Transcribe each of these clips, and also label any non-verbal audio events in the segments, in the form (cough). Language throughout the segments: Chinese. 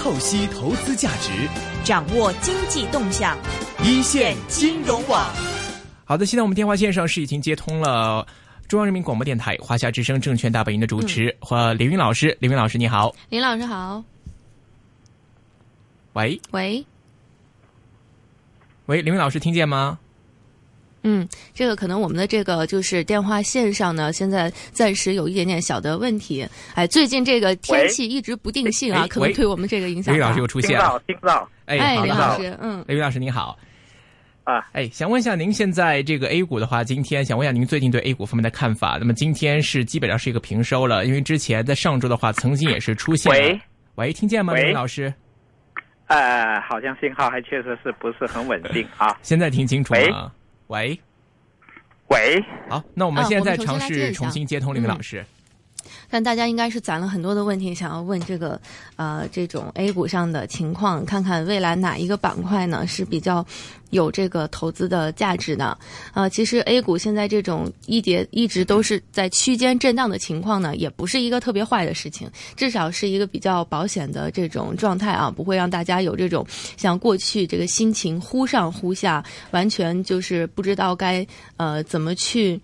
透析投资价值，掌握经济动向，一线金融网。好的，现在我们电话线上是已经接通了中央人民广播电台华夏之声证券大本营的主持和林云老师。林云老师，你好。林老师好。喂喂喂，林云老师，听见吗？嗯，这个可能我们的这个就是电话线上呢，现在暂时有一点点小的问题。哎，最近这个天气一直不定性啊，可能对我们这个影响。李老师又出现了，听不到，哎，李老师，嗯，李老师你好，啊，哎，想问一下您现在这个 A 股的话，今天想问一下您最近对 A 股方面的看法。那么今天是基本上是一个平收了，因为之前在上周的话，曾经也是出现。喂，喂，听见吗，李老师？呃，好像信号还确实是不是很稳定啊。现在听清楚吗？喂。喂，好，那我们现在尝试重新接通林老师。但大家应该是攒了很多的问题，想要问这个呃这种 A 股上的情况，看看未来哪一个板块呢是比较有这个投资的价值的。呃，其实 A 股现在这种一跌一直都是在区间震荡的情况呢，也不是一个特别坏的事情，至少是一个比较保险的这种状态啊，不会让大家有这种像过去这个心情忽上忽下，完全就是不知道该呃怎么去。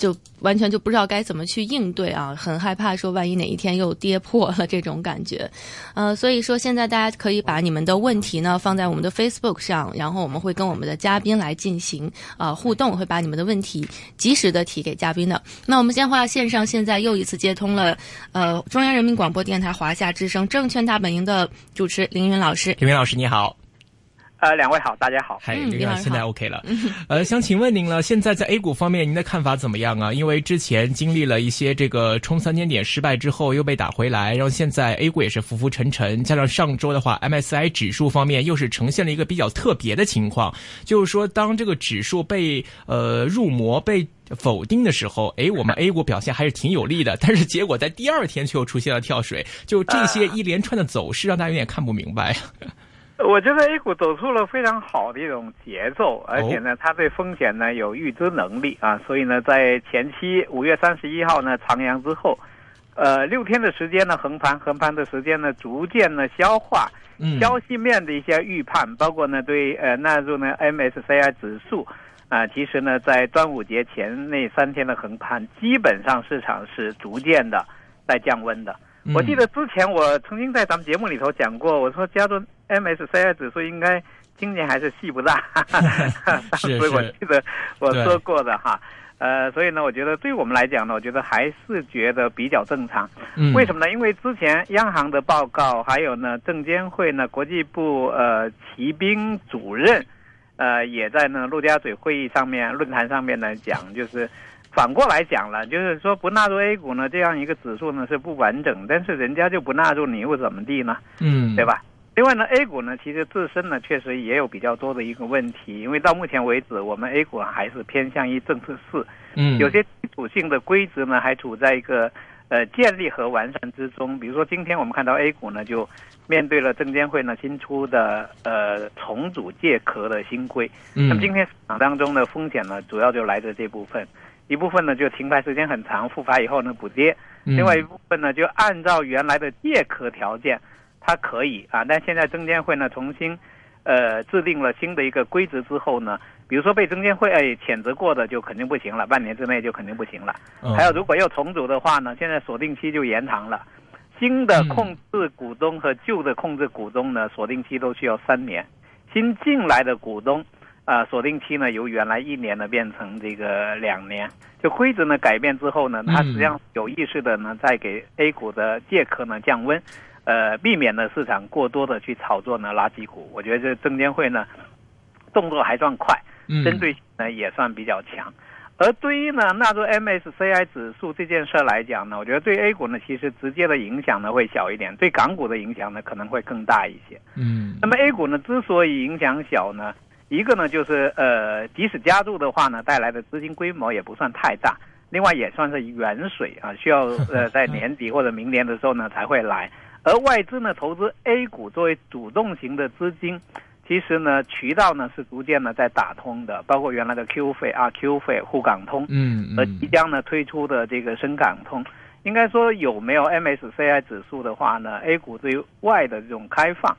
就完全就不知道该怎么去应对啊，很害怕说万一哪一天又跌破了这种感觉，呃，所以说现在大家可以把你们的问题呢放在我们的 Facebook 上，然后我们会跟我们的嘉宾来进行啊互动，会把你们的问题及时的提给嘉宾的。那我们先话线上现在又一次接通了，呃，中央人民广播电台华夏之声证券大本营的主持凌云老师，凌云老师你好。呃，两位好，大家好。嗨，林老师，现在 OK 了。呃，想请问您了，现在在 A 股方面，您的看法怎么样啊？因为之前经历了一些这个冲三千点失败之后，又被打回来，然后现在 A 股也是浮浮沉沉，加上上周的话，MSI 指数方面又是呈现了一个比较特别的情况，就是说当这个指数被呃入魔被否定的时候，哎，我们 A 股表现还是挺有利的，但是结果在第二天却又出现了跳水，就这些一连串的走势，让大家有点看不明白。(laughs) 我觉得 A 股走出了非常好的一种节奏，而且呢，它对风险呢有预知能力啊，所以呢，在前期五月三十一号呢长阳之后，呃，六天的时间呢横盘，横盘的时间呢逐渐呢消化消息面的一些预判，包括呢对呃纳入呢 MSCI 指数啊，其实呢在端午节前那三天的横盘，基本上市场是逐渐的在降温的。我记得之前我曾经在咱们节目里头讲过，我说加州 MSCI 指数应该今年还是戏不大，(laughs) 当时，我记得我说过的哈。呃，所以呢，我觉得对我们来讲呢，我觉得还是觉得比较正常。为什么呢？因为之前央行的报告，还有呢，证监会呢，国际部呃骑兵主任呃也在呢陆家嘴会议上面论坛上面呢讲，就是。反过来讲了，就是说不纳入 A 股呢，这样一个指数呢是不完整，但是人家就不纳入，你又怎么地呢？嗯，对吧？另外呢，A 股呢其实自身呢确实也有比较多的一个问题，因为到目前为止，我们 A 股还是偏向于政策市，嗯，有些基础性的规则呢还处在一个呃建立和完善之中。比如说今天我们看到 A 股呢就面对了证监会呢新出的呃重组借壳的新规，那么今天市场当中的风险呢主要就来自这部分。一部分呢就停牌时间很长，复牌以后呢补跌；另外一部分呢就按照原来的借壳条件，它可以啊。但现在证监会呢重新，呃制定了新的一个规则之后呢，比如说被证监会哎谴责过的就肯定不行了，半年之内就肯定不行了。还有如果要重组的话呢，现在锁定期就延长了，新的控制股东和旧的控制股东呢锁定期都需要三年，新进来的股东。啊，锁定期呢由原来一年呢变成这个两年，就规则呢改变之后呢，它实际上有意识的呢在给 A 股的借壳呢降温，呃，避免呢市场过多的去炒作呢垃圾股。我觉得这证监会呢动作还算快，针对性呢也算比较强。而对于呢纳入 MSCI 指数这件事来讲呢，我觉得对 A 股呢其实直接的影响呢会小一点，对港股的影响呢可能会更大一些。嗯，那么 A 股呢之所以影响小呢？一个呢，就是呃，即使加入的话呢，带来的资金规模也不算太大。另外也算是远水啊，需要呃在 (laughs) 年底或者明年的时候呢才会来。而外资呢投资 A 股作为主动型的资金，其实呢渠道呢是逐渐呢在打通的，包括原来的 Q 费啊、Q 费、沪港通，嗯，和即将呢推出的这个深港通，应该说有没有 MSCI 指数的话呢，A 股对外的这种开放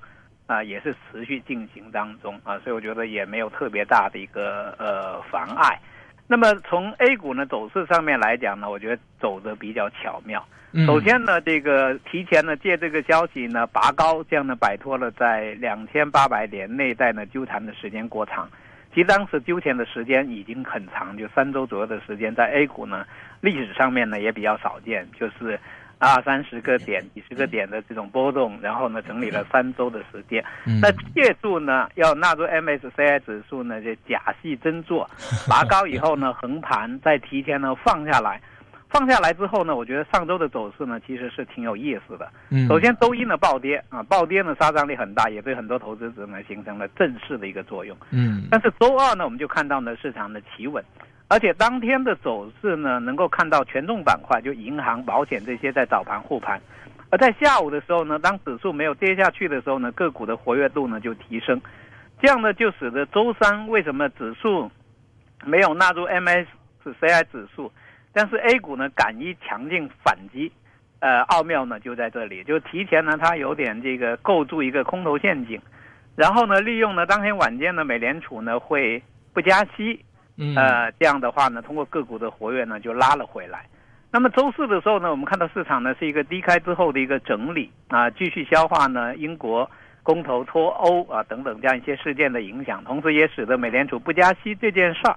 啊也是持续进行当中啊，所以我觉得也没有特别大的一个呃妨碍。那么从 A 股呢走势上面来讲呢，我觉得走的比较巧妙。首先呢，这个提前呢借这个消息呢拔高，这样呢摆脱了在两千八百点内在呢纠缠的时间过长。其实当时纠缠的时间已经很长，就三周左右的时间，在 A 股呢历史上面呢也比较少见，就是二三十个点、几十个点的这种波动，然后呢整理了三周的时间。那借助呢要纳入 MSCI 指数呢，就假戏真做，(laughs) 拔高以后呢横盘，再提前呢放下来。放下来之后呢，我觉得上周的走势呢其实是挺有意思的。嗯，首先周一呢暴跌啊，暴跌呢杀伤力很大，也对很多投资者呢形成了正式的一个作用。嗯，但是周二呢，我们就看到呢市场的企稳，而且当天的走势呢能够看到权重板块，就银行、保险这些在早盘护盘，而在下午的时候呢，当指数没有跌下去的时候呢，个股的活跃度呢就提升，这样呢就使得周三为什么指数没有纳入 MSCI 指数？但是 A 股呢，敢于强劲反击，呃，奥妙呢就在这里，就提前呢，它有点这个构筑一个空头陷阱，然后呢，利用呢当天晚间呢，美联储呢会不加息，呃，这样的话呢，通过个股的活跃呢，就拉了回来。那么周四的时候呢，我们看到市场呢是一个低开之后的一个整理啊，继续消化呢英国公投脱欧啊等等这样一些事件的影响，同时也使得美联储不加息这件事儿。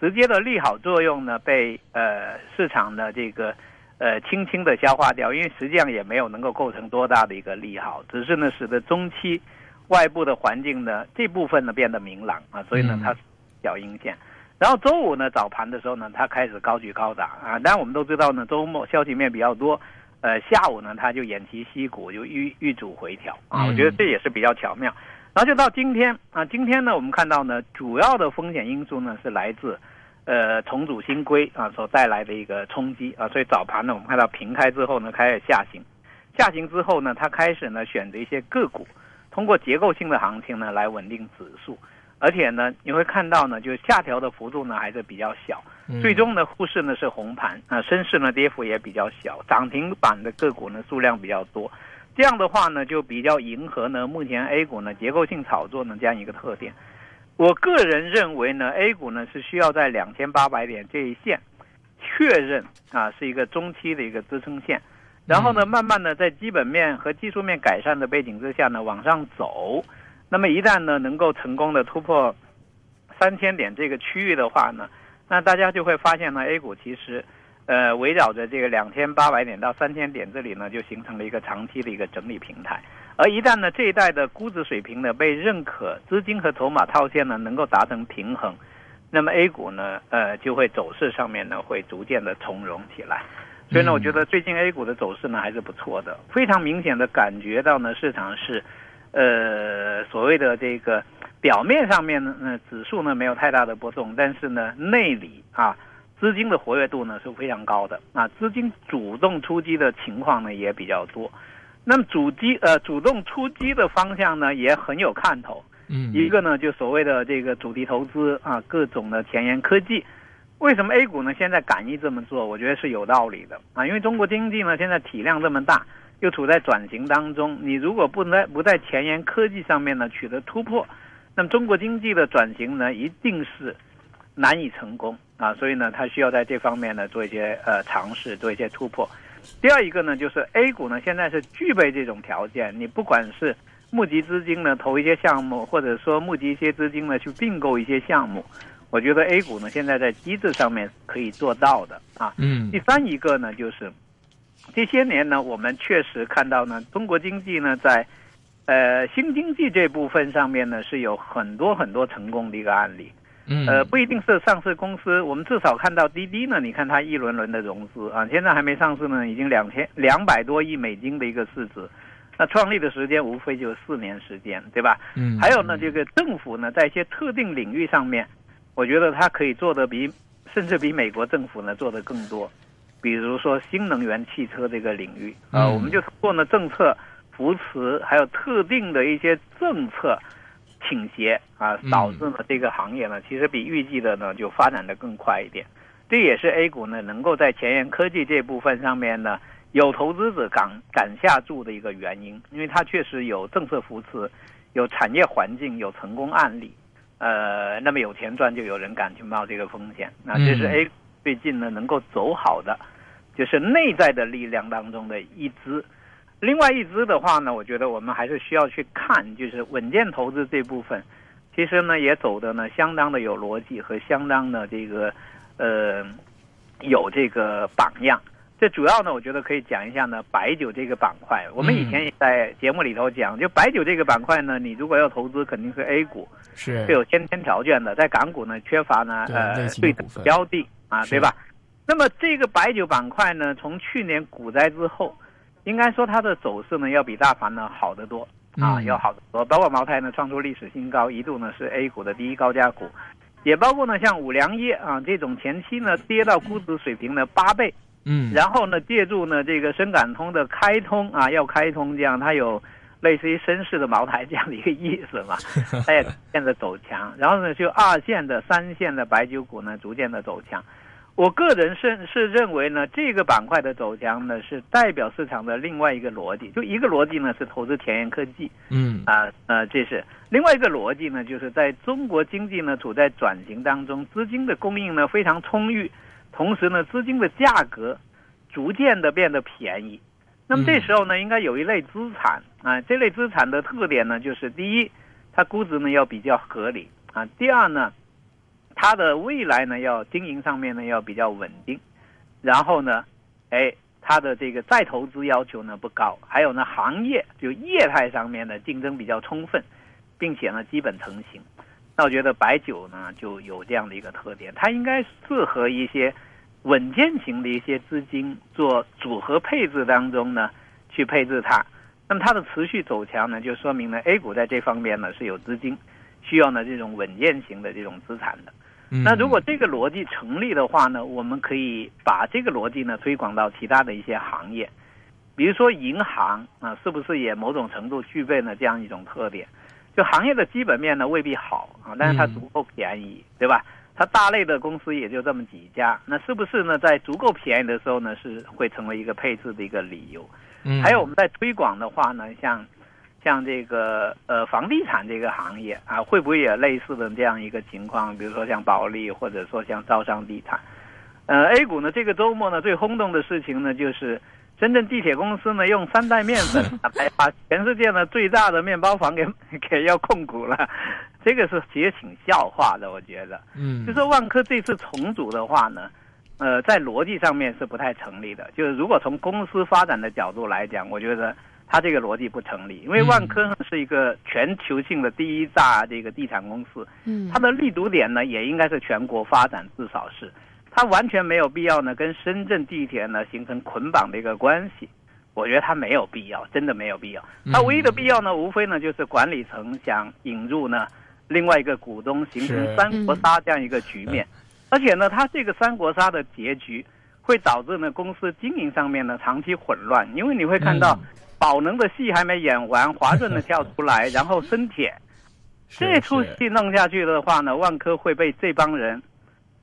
直接的利好作用呢，被呃市场的这个呃轻轻的消化掉，因为实际上也没有能够构成多大的一个利好，只是呢使得中期外部的环境呢这部分呢变得明朗啊，所以呢它小阴线。然后周五呢早盘的时候呢，它开始高举高打啊，当然我们都知道呢周末消息面比较多，呃下午呢它就偃旗息鼓，就遇遇阻回调啊，我觉得这也是比较巧妙。然后就到今天啊，今天呢我们看到呢主要的风险因素呢是来自。呃，重组新规啊所带来的一个冲击啊，所以早盘呢，我们看到平开之后呢，开始下行，下行之后呢，它开始呢选择一些个股，通过结构性的行情呢来稳定指数，而且呢，你会看到呢，就是下调的幅度呢还是比较小，最终呢，沪市呢是红盘啊，深市呢跌幅也比较小，涨停板的个股呢数量比较多，这样的话呢，就比较迎合呢目前 A 股呢结构性炒作呢这样一个特点。我个人认为呢，A 股呢是需要在两千八百点这一线确认啊，是一个中期的一个支撑线，然后呢，慢慢的在基本面和技术面改善的背景之下呢往上走。那么一旦呢能够成功的突破三千点这个区域的话呢，那大家就会发现呢，A 股其实呃围绕着这个两千八百点到三千点这里呢，就形成了一个长期的一个整理平台。而一旦呢，这一代的估值水平呢被认可，资金和筹码套现呢能够达成平衡，那么 A 股呢，呃，就会走势上面呢会逐渐的从容起来。所以呢，我觉得最近 A 股的走势呢还是不错的，非常明显的感觉到呢市场是，呃，所谓的这个表面上面呢指数呢没有太大的波动，但是呢内里啊资金的活跃度呢是非常高的啊，资金主动出击的情况呢也比较多。那么主机呃主动出击的方向呢也很有看头，嗯，一个呢就所谓的这个主题投资啊，各种的前沿科技，为什么 A 股呢现在敢于这么做？我觉得是有道理的啊，因为中国经济呢现在体量这么大，又处在转型当中，你如果不在不在前沿科技上面呢取得突破，那么中国经济的转型呢一定是难以成功啊，所以呢它需要在这方面呢做一些呃尝试，做一些突破。第二一个呢，就是 A 股呢，现在是具备这种条件。你不管是募集资金呢，投一些项目，或者说募集一些资金呢，去并购一些项目，我觉得 A 股呢，现在在机制上面可以做到的啊。嗯。第三一个呢，就是这些年呢，我们确实看到呢，中国经济呢，在呃新经济这部分上面呢，是有很多很多成功的一个案例。嗯，呃，不一定是上市公司，我们至少看到滴滴呢。你看它一轮轮的融资啊，现在还没上市呢，已经两千两百多亿美金的一个市值。那创立的时间无非就四年时间，对吧？嗯。还有呢，这个政府呢，在一些特定领域上面，我觉得它可以做的比甚至比美国政府呢做的更多。比如说新能源汽车这个领域啊，我们就通过呢政策扶持，还有特定的一些政策。倾斜啊，导致呢这个行业呢，其实比预计的呢就发展的更快一点。这也是 A 股呢能够在前沿科技这部分上面呢有投资者敢敢下注的一个原因，因为它确实有政策扶持，有产业环境，有成功案例。呃，那么有钱赚，就有人敢去冒这个风险。那这是 A 最近呢能够走好的，就是内在的力量当中的一支。另外一支的话呢，我觉得我们还是需要去看，就是稳健投资这部分，其实呢也走的呢相当的有逻辑和相当的这个呃有这个榜样。这主要呢，我觉得可以讲一下呢，白酒这个板块。我们以前也在节目里头讲，就白酒这个板块呢，你如果要投资，肯定是 A 股，是是有先天条件的。在港股呢，缺乏呢呃对的标的啊，对吧？那么这个白酒板块呢，从去年股灾之后，应该说它的走势呢，要比大盘呢好得多啊，要好得多。包括茅台呢，创出历史新高，一度呢是 A 股的第一高价股，也包括呢像五粮液啊这种前期呢跌到估值水平的八倍。嗯，然后呢，借助呢这个深港通的开通啊，要开通这样，它有类似于深市的茅台这样的一个意思嘛，(laughs) 它也逐渐的走强。然后呢，就二线的、三线的白酒股呢，逐渐的走强。我个人是是认为呢，这个板块的走强呢，是代表市场的另外一个逻辑。就一个逻辑呢，是投资前沿科技，嗯啊呃，这是另外一个逻辑呢，就是在中国经济呢处在转型当中，资金的供应呢非常充裕。同时呢，资金的价格逐渐的变得便宜，那么这时候呢，应该有一类资产啊，这类资产的特点呢，就是第一，它估值呢要比较合理啊；第二呢，它的未来呢要经营上面呢要比较稳定，然后呢，哎，它的这个再投资要求呢不高，还有呢，行业就业态上面的竞争比较充分，并且呢基本成型。那我觉得白酒呢就有这样的一个特点，它应该适合一些稳健型的一些资金做组合配置当中呢去配置它。那么它的持续走强呢，就说明呢 A 股在这方面呢是有资金需要呢这种稳健型的这种资产的。那如果这个逻辑成立的话呢，我们可以把这个逻辑呢推广到其他的一些行业，比如说银行啊，是不是也某种程度具备了这样一种特点？就行业的基本面呢未必好啊，但是它足够便宜，对吧？它大类的公司也就这么几家，那是不是呢？在足够便宜的时候呢，是会成为一个配置的一个理由。嗯，还有我们在推广的话呢，像像这个呃房地产这个行业啊，会不会也类似的这样一个情况？比如说像保利，或者说像招商地产。呃，A 股呢这个周末呢最轰动的事情呢就是。深圳地铁公司呢，用三代面粉来把全世界呢最大的面包房给 (laughs) 给要控股了，这个是其实挺笑话的，我觉得。嗯，就说万科这次重组的话呢，呃，在逻辑上面是不太成立的。就是如果从公司发展的角度来讲，我觉得它这个逻辑不成立，因为万科是一个全球性的第一大这个地产公司，嗯，它的立足点呢也应该是全国发展，至少是。它完全没有必要呢，跟深圳地铁呢形成捆绑的一个关系，我觉得它没有必要，真的没有必要。它唯一的必要呢，无非呢就是管理层想引入呢另外一个股东，形成三国杀这样一个局面。(laughs) 而且呢，它这个三国杀的结局会导致呢公司经营上面呢长期混乱，因为你会看到宝能的戏还没演完，华润的跳出来，然后深铁。(laughs) 这出戏弄下去的话呢，万科会被这帮人。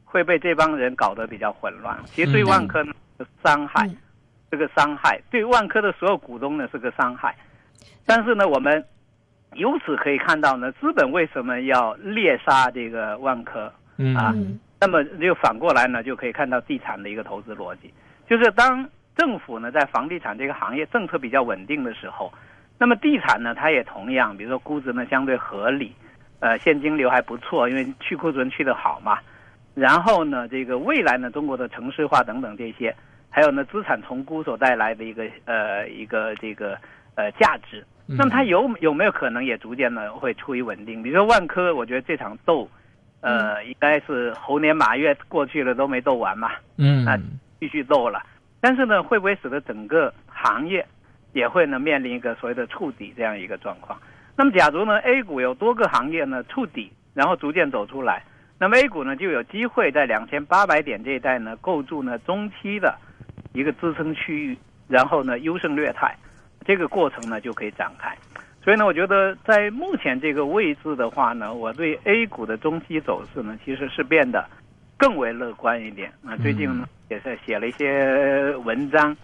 会被这帮人搞得比较混乱，其实对万科呢是伤害，这个伤害。对万科的所有股东呢是个伤害。但是呢，我们由此可以看到呢，资本为什么要猎杀这个万科？啊？那么就反过来呢，就可以看到地产的一个投资逻辑，就是当政府呢在房地产这个行业政策比较稳定的时候，那么地产呢它也同样，比如说估值呢相对合理，呃现金流还不错，因为去库存去的好嘛。然后呢，这个未来呢，中国的城市化等等这些，还有呢，资产重估所带来的一个呃一个这个呃价值，那么它有有没有可能也逐渐呢会处于稳定？比如说万科，我觉得这场斗，呃，应该是猴年马月过去了都没斗完嘛，嗯，那继续斗了。但是呢，会不会使得整个行业也会呢面临一个所谓的触底这样一个状况？那么假如呢 A 股有多个行业呢触底，然后逐渐走出来。那么 A 股呢就有机会在两千八百点这一带呢构筑呢中期的一个支撑区域，然后呢优胜劣汰，这个过程呢就可以展开。所以呢，我觉得在目前这个位置的话呢，我对 A 股的中期走势呢其实是变得更为乐观一点。那，最近呢也是写了一些文章，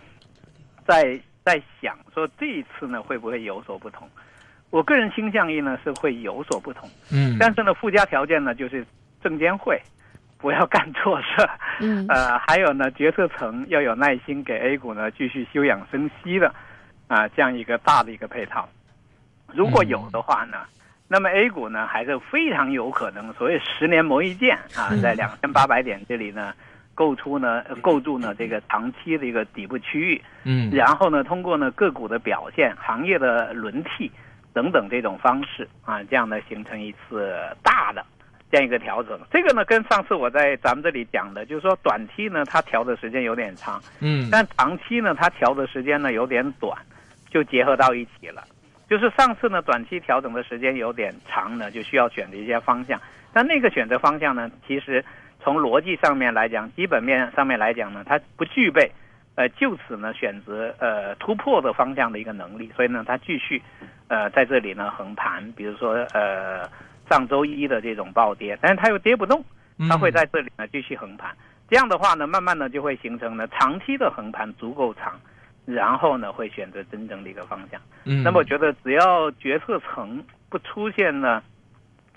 在在想说这一次呢会不会有所不同？我个人倾向于呢是会有所不同。嗯，但是呢附加条件呢就是证监会不要干错事。(laughs) 嗯，呃，还有呢决策层要有耐心给 A 股呢继续休养生息的啊这样一个大的一个配套。如果有的话呢？那么 A 股呢，还是非常有可能，所谓十年磨一剑啊，在两千八百点这里呢，构出呢构筑呢这个长期的一个底部区域，嗯，然后呢，通过呢个股的表现、行业的轮替等等这种方式啊，这样呢形成一次大的这样一个调整。这个呢，跟上次我在咱们这里讲的，就是说短期呢它调的时间有点长，嗯，但长期呢它调的时间呢有点短，就结合到一起了。就是上次呢，短期调整的时间有点长呢，就需要选择一些方向。但那个选择方向呢，其实从逻辑上面来讲，基本面上面来讲呢，它不具备，呃，就此呢选择呃突破的方向的一个能力。所以呢，它继续，呃，在这里呢横盘。比如说呃上周一的这种暴跌，但是它又跌不动，它会在这里呢继续横盘。这样的话呢，慢慢的就会形成呢长期的横盘足够长。然后呢，会选择真正的一个方向。嗯，那么我觉得只要决策层不出现呢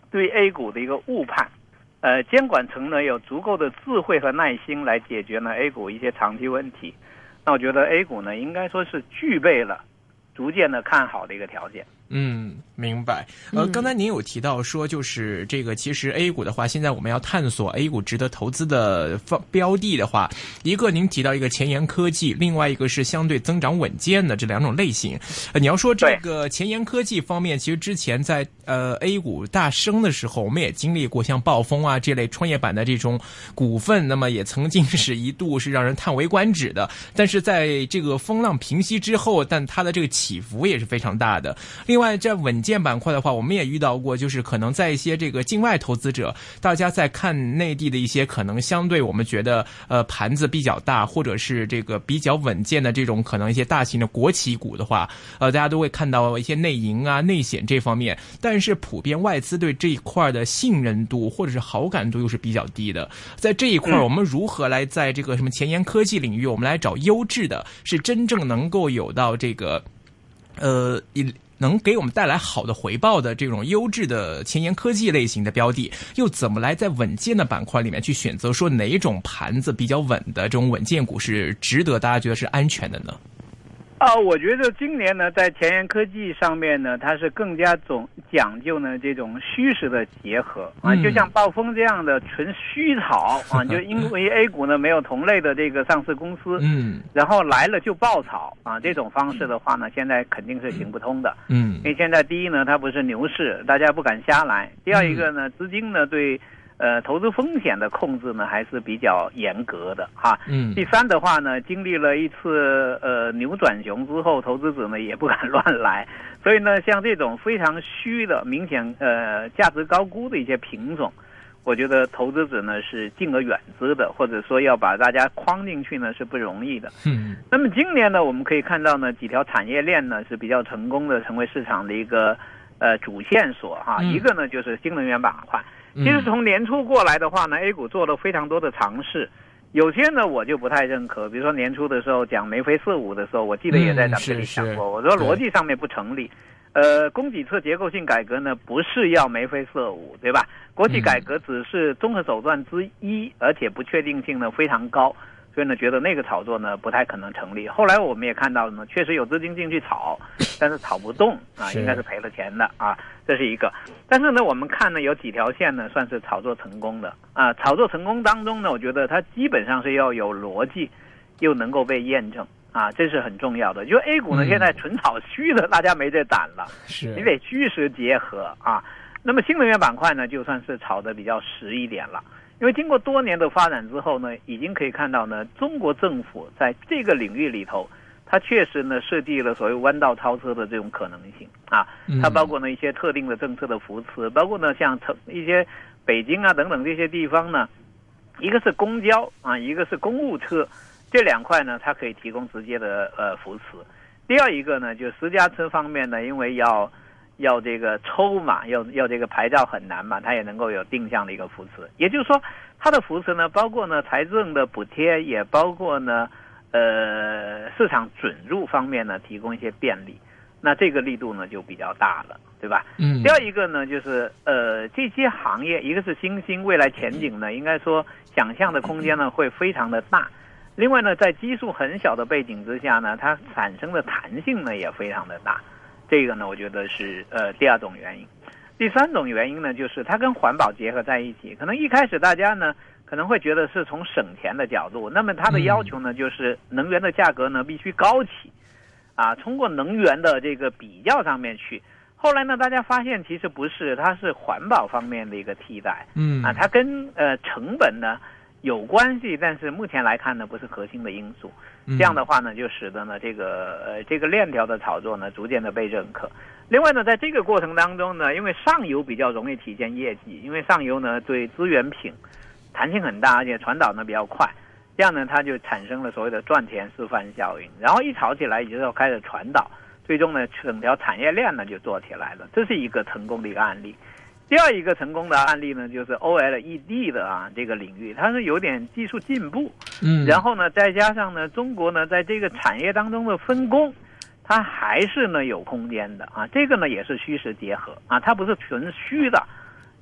对 A 股的一个误判，呃，监管层呢有足够的智慧和耐心来解决呢 A 股一些长期问题，那我觉得 A 股呢应该说是具备了逐渐的看好的一个条件。嗯，明白。呃，刚才您有提到说，就是这个其实 A 股的话，现在我们要探索 A 股值得投资的方标的的话，一个您提到一个前沿科技，另外一个是相对增长稳健的这两种类型。呃，你要说这个前沿科技方面，其实之前在呃 A 股大升的时候，我们也经历过像暴风啊这类创业板的这种股份，那么也曾经是一度是让人叹为观止的。但是在这个风浪平息之后，但它的这个起伏也是非常大的。另另外，在稳健板块的话，我们也遇到过，就是可能在一些这个境外投资者，大家在看内地的一些可能相对我们觉得呃盘子比较大，或者是这个比较稳健的这种可能一些大型的国企股的话，呃，大家都会看到一些内银啊、内险这方面，但是普遍外资对这一块的信任度或者是好感度又是比较低的。在这一块，我们如何来在这个什么前沿科技领域，我们来找优质的，是真正能够有到这个呃一。能给我们带来好的回报的这种优质的前沿科技类型的标的，又怎么来在稳健的板块里面去选择？说哪种盘子比较稳的这种稳健股是值得大家觉得是安全的呢？啊，我觉得今年呢，在前沿科技上面呢，它是更加总讲究呢这种虚实的结合啊，就像暴风这样的纯虚炒啊，就因为 A 股呢没有同类的这个上市公司，嗯，然后来了就爆炒啊，这种方式的话呢，现在肯定是行不通的，嗯，因为现在第一呢，它不是牛市，大家不敢瞎来；第二一个呢，资金呢对。呃，投资风险的控制呢还是比较严格的哈。嗯。第三的话呢，经历了一次呃牛转熊之后，投资者呢也不敢乱来，所以呢，像这种非常虚的、明显呃价值高估的一些品种，我觉得投资者呢是敬而远之的，或者说要把大家框进去呢是不容易的。嗯。那么今年呢，我们可以看到呢几条产业链呢是比较成功的，成为市场的一个呃主线索哈。一个呢就是新能源板块。其实从年初过来的话呢，A 股做了非常多的尝试，有些呢我就不太认可。比如说年初的时候讲眉飞色舞的时候，我记得也在咱们这里讲过，我说逻辑上面不成立。呃，供给侧结构性改革呢不是要眉飞色舞，对吧？国企改革只是综合手段之一，而且不确定性呢非常高。所以呢，觉得那个炒作呢不太可能成立。后来我们也看到了呢，确实有资金进去炒，(laughs) 但是炒不动啊，应该是赔了钱的啊，这是一个。但是呢，我们看呢有几条线呢算是炒作成功的啊。炒作成功当中呢，我觉得它基本上是要有逻辑，又能够被验证啊，这是很重要的。就 A 股呢现在纯炒虚的，大家没这胆了，是你得虚实结合啊。那么新能源板块呢，就算是炒的比较实一点了。因为经过多年的发展之后呢，已经可以看到呢，中国政府在这个领域里头，它确实呢设计了所谓弯道超车的这种可能性啊。它包括呢一些特定的政策的扶持，包括呢像城一些北京啊等等这些地方呢，一个是公交啊，一个是公务车，这两块呢它可以提供直接的呃扶持。第二一个呢，就私家车方面呢，因为要。要这个抽嘛，要要这个牌照很难嘛，它也能够有定向的一个扶持。也就是说，它的扶持呢，包括呢财政的补贴，也包括呢呃市场准入方面呢提供一些便利，那这个力度呢就比较大了，对吧？嗯第二一个呢，就是呃这些行业，一个是新兴，未来前景呢，应该说想象的空间呢会非常的大。另外呢，在基数很小的背景之下呢，它产生的弹性呢也非常的大。这个呢，我觉得是呃第二种原因。第三种原因呢，就是它跟环保结合在一起。可能一开始大家呢可能会觉得是从省钱的角度，那么它的要求呢就是能源的价格呢必须高起，啊，通过能源的这个比较上面去。后来呢，大家发现其实不是，它是环保方面的一个替代。嗯啊，它跟呃成本呢有关系，但是目前来看呢不是核心的因素。这样的话呢，就使得呢这个呃这个链条的炒作呢逐渐的被认可。另外呢，在这个过程当中呢，因为上游比较容易体现业绩，因为上游呢对资源品弹性很大，而且传导呢比较快，这样呢它就产生了所谓的赚钱示范效应。然后一炒起来，之后开始传导，最终呢整条产业链呢就做起来了，这是一个成功的一个案例。第二一个成功的案例呢，就是 OLED 的啊这个领域，它是有点技术进步，嗯，然后呢，再加上呢，中国呢在这个产业当中的分工，它还是呢有空间的啊。这个呢也是虚实结合啊，它不是纯虚的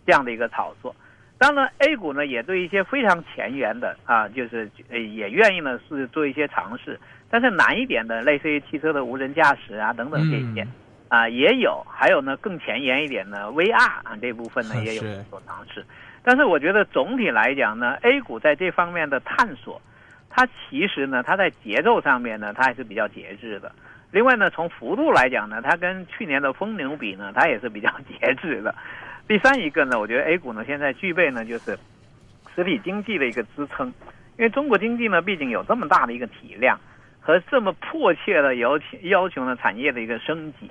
这样的一个炒作。当然，A 股呢也对一些非常前沿的啊，就是呃也愿意呢是做一些尝试，但是难一点的，类似于汽车的无人驾驶啊等等这些。嗯啊，也有，还有呢，更前沿一点的 VR 啊，这部分呢 (laughs) 也有是所尝试。但是我觉得总体来讲呢，A 股在这方面的探索，它其实呢，它在节奏上面呢，它还是比较节制的。另外呢，从幅度来讲呢，它跟去年的疯牛比呢，它也是比较节制的。第三一个呢，我觉得 A 股呢现在具备呢就是实体经济的一个支撑，因为中国经济呢毕竟有这么大的一个体量和这么迫切的要求要求呢产业的一个升级。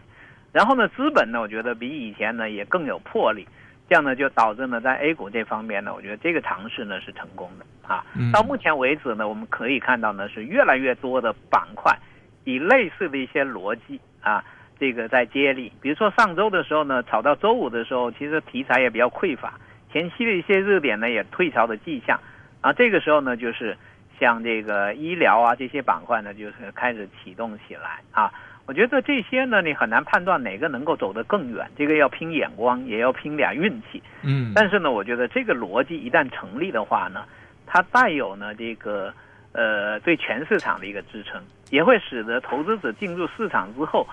然后呢，资本呢，我觉得比以前呢也更有魄力，这样呢就导致呢在 A 股这方面呢，我觉得这个尝试呢是成功的啊。嗯到目前为止呢，我们可以看到呢是越来越多的板块以类似的一些逻辑啊，这个在接力。比如说上周的时候呢，炒到周五的时候，其实题材也比较匮乏，前期的一些热点呢也退潮的迹象啊。这个时候呢，就是像这个医疗啊这些板块呢，就是开始启动起来啊。我觉得这些呢，你很难判断哪个能够走得更远，这个要拼眼光，也要拼点运气。嗯，但是呢，我觉得这个逻辑一旦成立的话呢，它带有呢这个呃对全市场的一个支撑，也会使得投资者进入市场之后，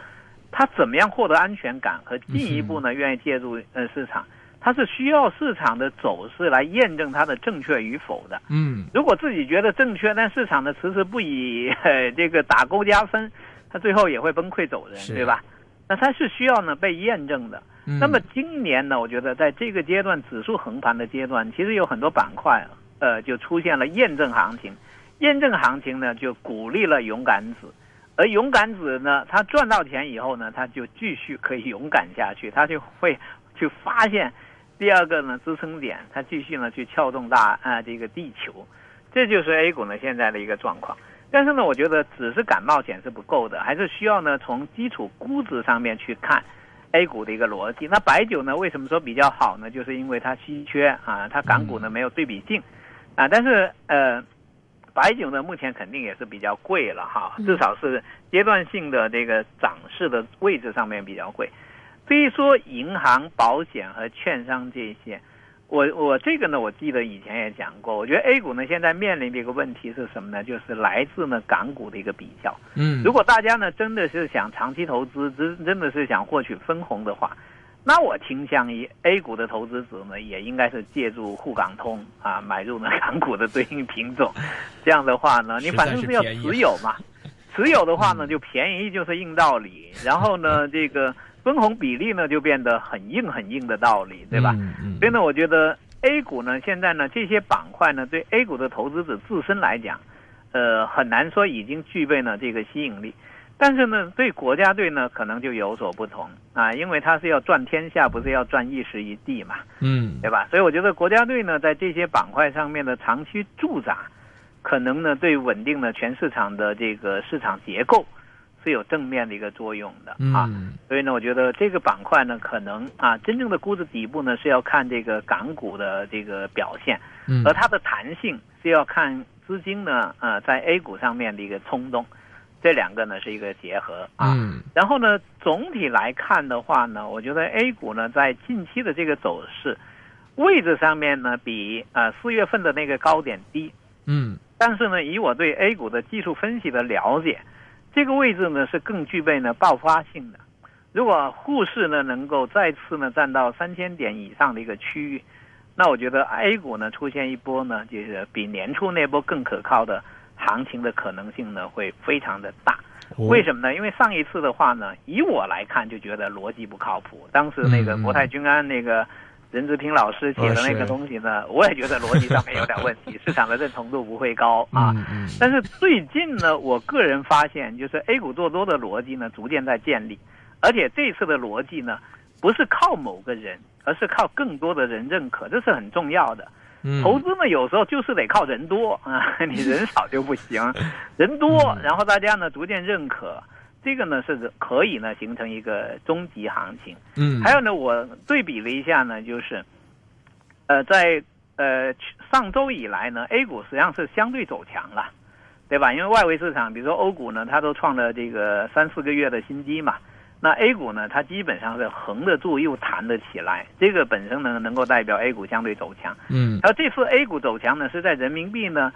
他怎么样获得安全感和进一步呢愿意介入呃市场，它是需要市场的走势来验证它的正确与否的。嗯如果自己觉得正确，但市场呢迟迟不以、呃、这个打勾加分，它最后也会崩溃走人，对吧？那它是需要呢被验证的。嗯那么今年呢，我觉得在这个阶段指数横盘的阶段，其实有很多板块，呃，就出现了验证行情。验证行情呢，就鼓励了勇敢子，而勇敢子呢，他赚到钱以后呢，他就继续可以勇敢下去，他就会去发现第二个呢支撑点，他继续呢去撬动大啊、这个地球，这就是 A 股呢现在的一个状况。但是呢，我觉得只是敢冒险是不够的，还是需要呢从基础估值上面去看 A 股的一个逻辑。那白酒呢，为什么说比较好呢？就是因为它稀缺啊，它港股呢没有对比性啊。但是呃，白酒呢目前肯定也是比较贵了哈，至少是阶段性的这个涨势的位置上面比较贵。至于说银行、保险和券商这些，我我这个呢，我记得以前也讲过，我觉得 A 股呢现在面临的一个问题是什么呢？就是来自呢港股的一个比较。嗯，如果大家呢真的是想长期投资，真真的是想获取分红的话，那我倾向于 A 股的投资者呢，也应该是借助沪港通啊，买入呢 (laughs) 港股的对应品种。这样的话呢，你反正是要持有嘛，(laughs) 持有的话呢就便宜就是硬道理，然后呢 (laughs) 这个分红比例呢就变得很硬很硬的道理，对吧？嗯嗯所以呢，我觉得 A 股呢，现在呢，这些板块呢，对 A 股的投资者自身来讲，呃，很难说已经具备了这个吸引力。但是呢，对国家队呢，可能就有所不同啊，因为它是要赚天下，不是要赚一时一地嘛，嗯对吧？所以我觉得国家队呢，在这些板块上面的长期驻扎，可能呢，对稳定了全市场的这个市场结构是有正面的一个作用的嗯啊。所以呢，我觉得这个板块呢，可能啊，真正的估值底部呢是要看这个港股的这个表现，嗯而它的弹性是要看资金呢，呃，在 A 股上面的一个冲动，这两个呢是一个结合啊。嗯然后呢，总体来看的话呢，我觉得 A 股呢在近期的这个走势位置上面呢，比呃四月份的那个高点低，嗯但是呢，以我对 A 股的技术分析的了解，这个位置呢是更具备呢爆发性的。如果沪市呢能够再次呢站到三千点以上的一个区域，那我觉得 A 股呢出现一波呢，就是比年初那波更可靠的行情的可能性呢会非常的大。哦为什么呢？因为上一次的话呢，以我来看就觉得逻辑不靠谱。当时那个国泰君安那个任志平老师写的那个东西呢，我也觉得逻辑上面有点问题，(laughs) 市场的认同度不会高啊。嗯嗯 (laughs) 但是最近呢，我个人发现，就是 A 股做多的逻辑呢，逐渐在建立，而且这次的逻辑呢，不是靠某个人，而是靠更多的人认可，这是很重要的。嗯投资呢，有时候就是得靠人多啊，(laughs) 你人少就不行，人多，嗯然后大家呢逐渐认可，这个呢是可以呢形成一个中级行情。嗯还有呢，我对比了一下呢，就是，呃，在呃上周以来呢，A 股实际上是相对走强了，对吧？因为外围市场，比如说欧股呢，它都创了这个三四个月的新低嘛。那 A 股呢，它基本上是横得住又弹得起来，这个本身呢能够代表 A 股相对走强。嗯而这次 A 股走强呢，是在人民币呢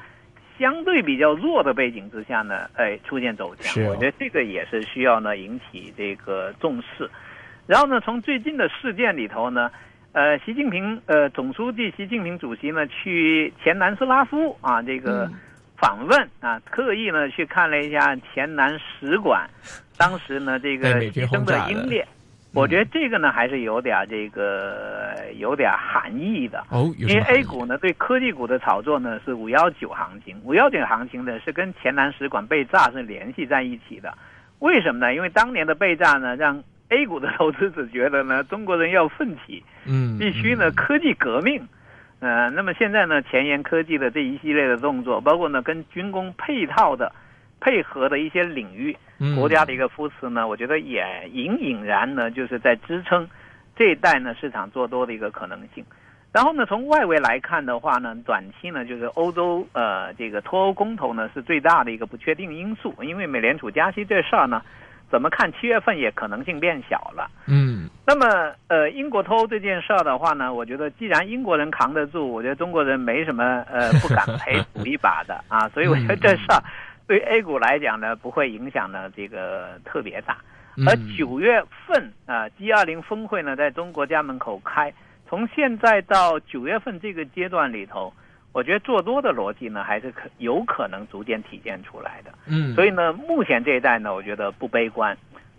相对比较弱的背景之下呢，哎，出现走强。哦我觉得这个也是需要呢引起这个重视。然后呢，从最近的事件里头呢，呃，习近平呃总书记习近平主席呢去前南斯拉夫啊这个嗯访问啊，特意呢去看了一下前南使馆，当时呢这个被美军的英烈。我觉得这个呢还是有点这个有点含义的。哦，因为 A 股呢对科技股的炒作呢是五幺九行情，五幺九行情呢是跟前南使馆被炸是联系在一起的。为什么呢？因为当年的被炸呢，让 A 股的投资者觉得呢，中国人要奋起，嗯必须呢嗯科技革命。呃，那么现在呢，前沿科技的这一系列的动作，包括呢跟军工配套的配合的一些领域，嗯国家的一个扶持呢，我觉得也隐隐然呢，就是在支撑这一代呢市场做多的一个可能性。然后呢，从外围来看的话呢，短期呢就是欧洲呃这个脱欧公投呢是最大的一个不确定因素，因为美联储加息这事儿呢，怎么看七月份也可能性变小了。嗯那么，呃，英国脱欧这件事儿的话呢，我觉得既然英国人扛得住，我觉得中国人没什么呃不敢 (laughs) 赔赌一把的啊，所以我觉得这事儿对 A 股来讲呢，不会影响呢这个特别大。而嗯九月份啊，G 二零峰会呢在中国家门口开，从现在到九月份这个阶段里头，我觉得做多的逻辑呢还是可有可能逐渐体现出来的。嗯，所以呢，目前这一代呢，我觉得不悲观，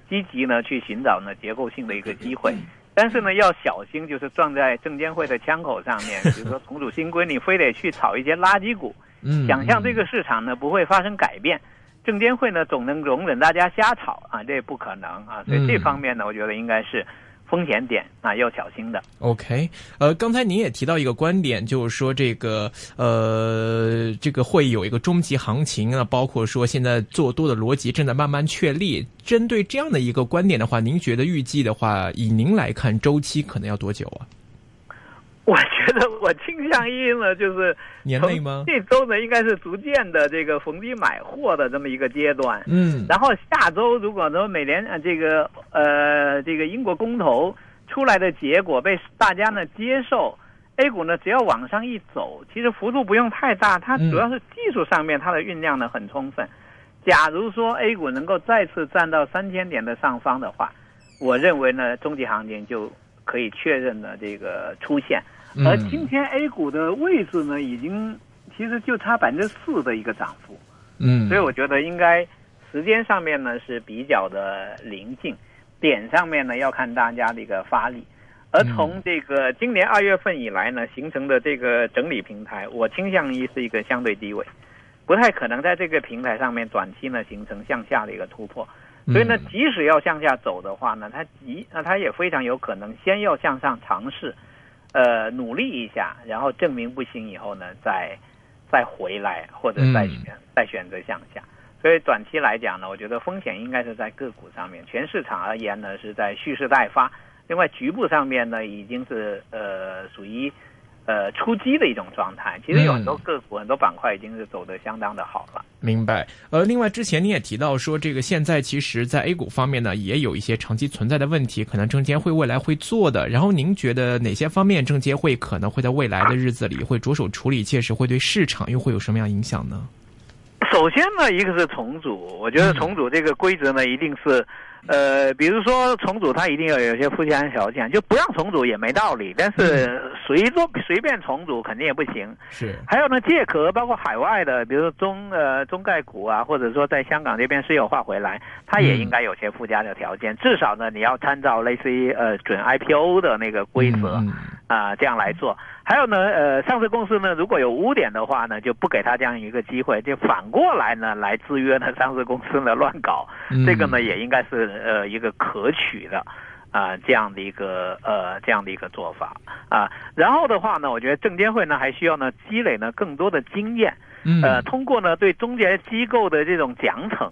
积极呢去寻找呢结构性的一个机会。但是呢，要小心，就是撞在证监会的枪口上面。比如说 (laughs) 重组新规，你非得去炒一些垃圾股，嗯想象这个市场呢不会发生改变，证监会呢总能容忍大家瞎炒啊，这不可能啊。所以这嗯方面呢，我觉得应该是风险点啊，要小心的。OK，呃，刚才您也提到一个观点，就是说这个呃，这个会有一个终极行情啊，包括说现在做多的逻辑正在慢慢确立。针对这样的一个观点的话，您觉得预计的话，以您来看，周期可能要多久啊？我觉得我倾向于呢，就是年内吗？这周呢，应该是逐渐的这个逢低买货的这么一个阶段。嗯，然后下周如果说美联呃这个呃这个英国公投出来的结果被大家呢接受，A 股呢只要往上一走，其实幅度不用太大，它主要是技术上面它的酝酿呢很充分。假如说 A 股能够再次站到三千点的上方的话，我认为呢中级行情就可以确认的这个出现。嗯而今天 A 股的位置呢，已经其实就差百分之四的一个涨幅。嗯，所以我觉得应该时间上面呢是比较的临近，点上面呢要看大家的一个发力。而从这个今年二月份以来呢形成的这个整理平台，我倾向于是一个相对低位，不太可能在这个平台上面短期呢形成向下的一个突破。所以呢嗯，即使要向下走的话呢，它极那它也非常有可能先要向上尝试，呃，努力一下，然后证明不行以后呢，再再回来或者再选、再选择向下。所以短期来讲呢，我觉得风险应该是在个股上面。全市场而言呢，是在蓄势待发。另外，局部上面呢，已经是呃属于呃出击的一种状态。其实有很多个股、很多板块已经是走得相当的好了。明白。呃，另外之前您也提到说，这个现在其实，在 A 股方面呢，也有一些长期存在的问题，可能证监会未来会做的。然后您觉得哪些方面证监会可能会在未来的日子里会着手处理？届时会对市场又会有什么样影响呢？首先呢，一个是重组，我觉得重组这个规则呢，一定是，呃，比如说重组它一定要有一些附加条件，就不让重组也没道理，但是随做随便重组肯定也不行。是。还有呢，借壳包括海外的，比如说中呃中概股啊，或者说在香港这边私有化回来，它也应该有些附加的条件，至少呢你要参照类似于呃准 IPO 的那个规则啊，这样来做。还有呢，呃，上市公司呢，如果有污点的话呢，就不给他这样一个机会，就反过来呢，来制约呢 (laughs) 上市公司呢乱搞，这个呢也应该是呃一个可取的啊这样的一个呃这样的一个做法啊。然后的话呢，我觉得证监会呢还需要呢积累呢更多的经验，呃，通过呢对中介机构的这种奖惩，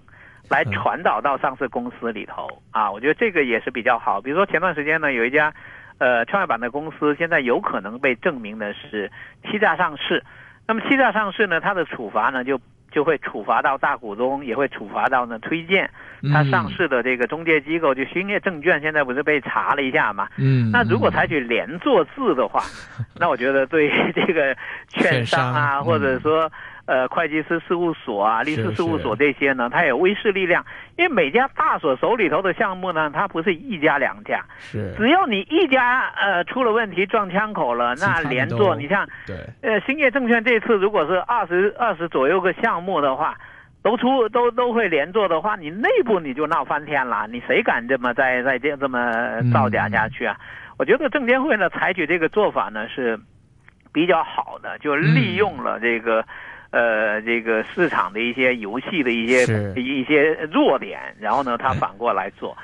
来传导到上市公司里头啊。我觉得这个也是比较好。比如说前段时间呢，有一家。呃，创业板的公司现在有可能被证明的是欺诈上市，那么欺诈上市呢，它的处罚呢就就会处罚到大股东，也会处罚到呢推荐它上市的这个中介机构，就兴业证券现在不是被查了一下嘛？嗯，那如果采取连坐制的话，(laughs) 那我觉得对这个券商啊，或者说。呃，会计师事务所啊，律师事务所这些呢，它有威势力量。因为每家大所手里头的项目呢，它不是一家两家，是只要你一家呃出了问题撞枪口了，那连坐，你像对呃兴业证券这次如果是二十二十左右个项目的话，都出都都会连坐的话，你内部你就闹翻天了，你谁敢这么再再这这么造假下去啊？我觉得证监会呢采取这个做法呢是比较好的，就利用了这个。呃，这个市场的一些游戏的一些一些弱点，然后呢，他反过来做，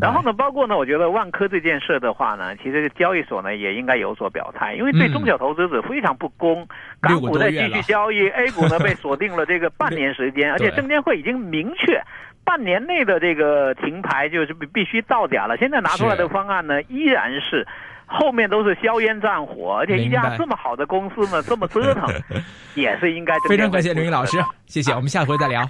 然后呢，包括呢，我觉得万科这件事的话呢，其实交易所呢也应该有所表态，因为对中小投资者非常不公，港股在继续交易，(laughs) A 股呢被锁定了这个半年时间，(laughs) 而且证监会已经明确半年内的这个停牌就是必必须造假了，现在拿出来的方案呢依然是。后面都是硝烟战火，而且一家这么好的公司呢，这么折腾，(laughs) 也是应该。非常感谢刘云老师，谢谢，我们下回再聊。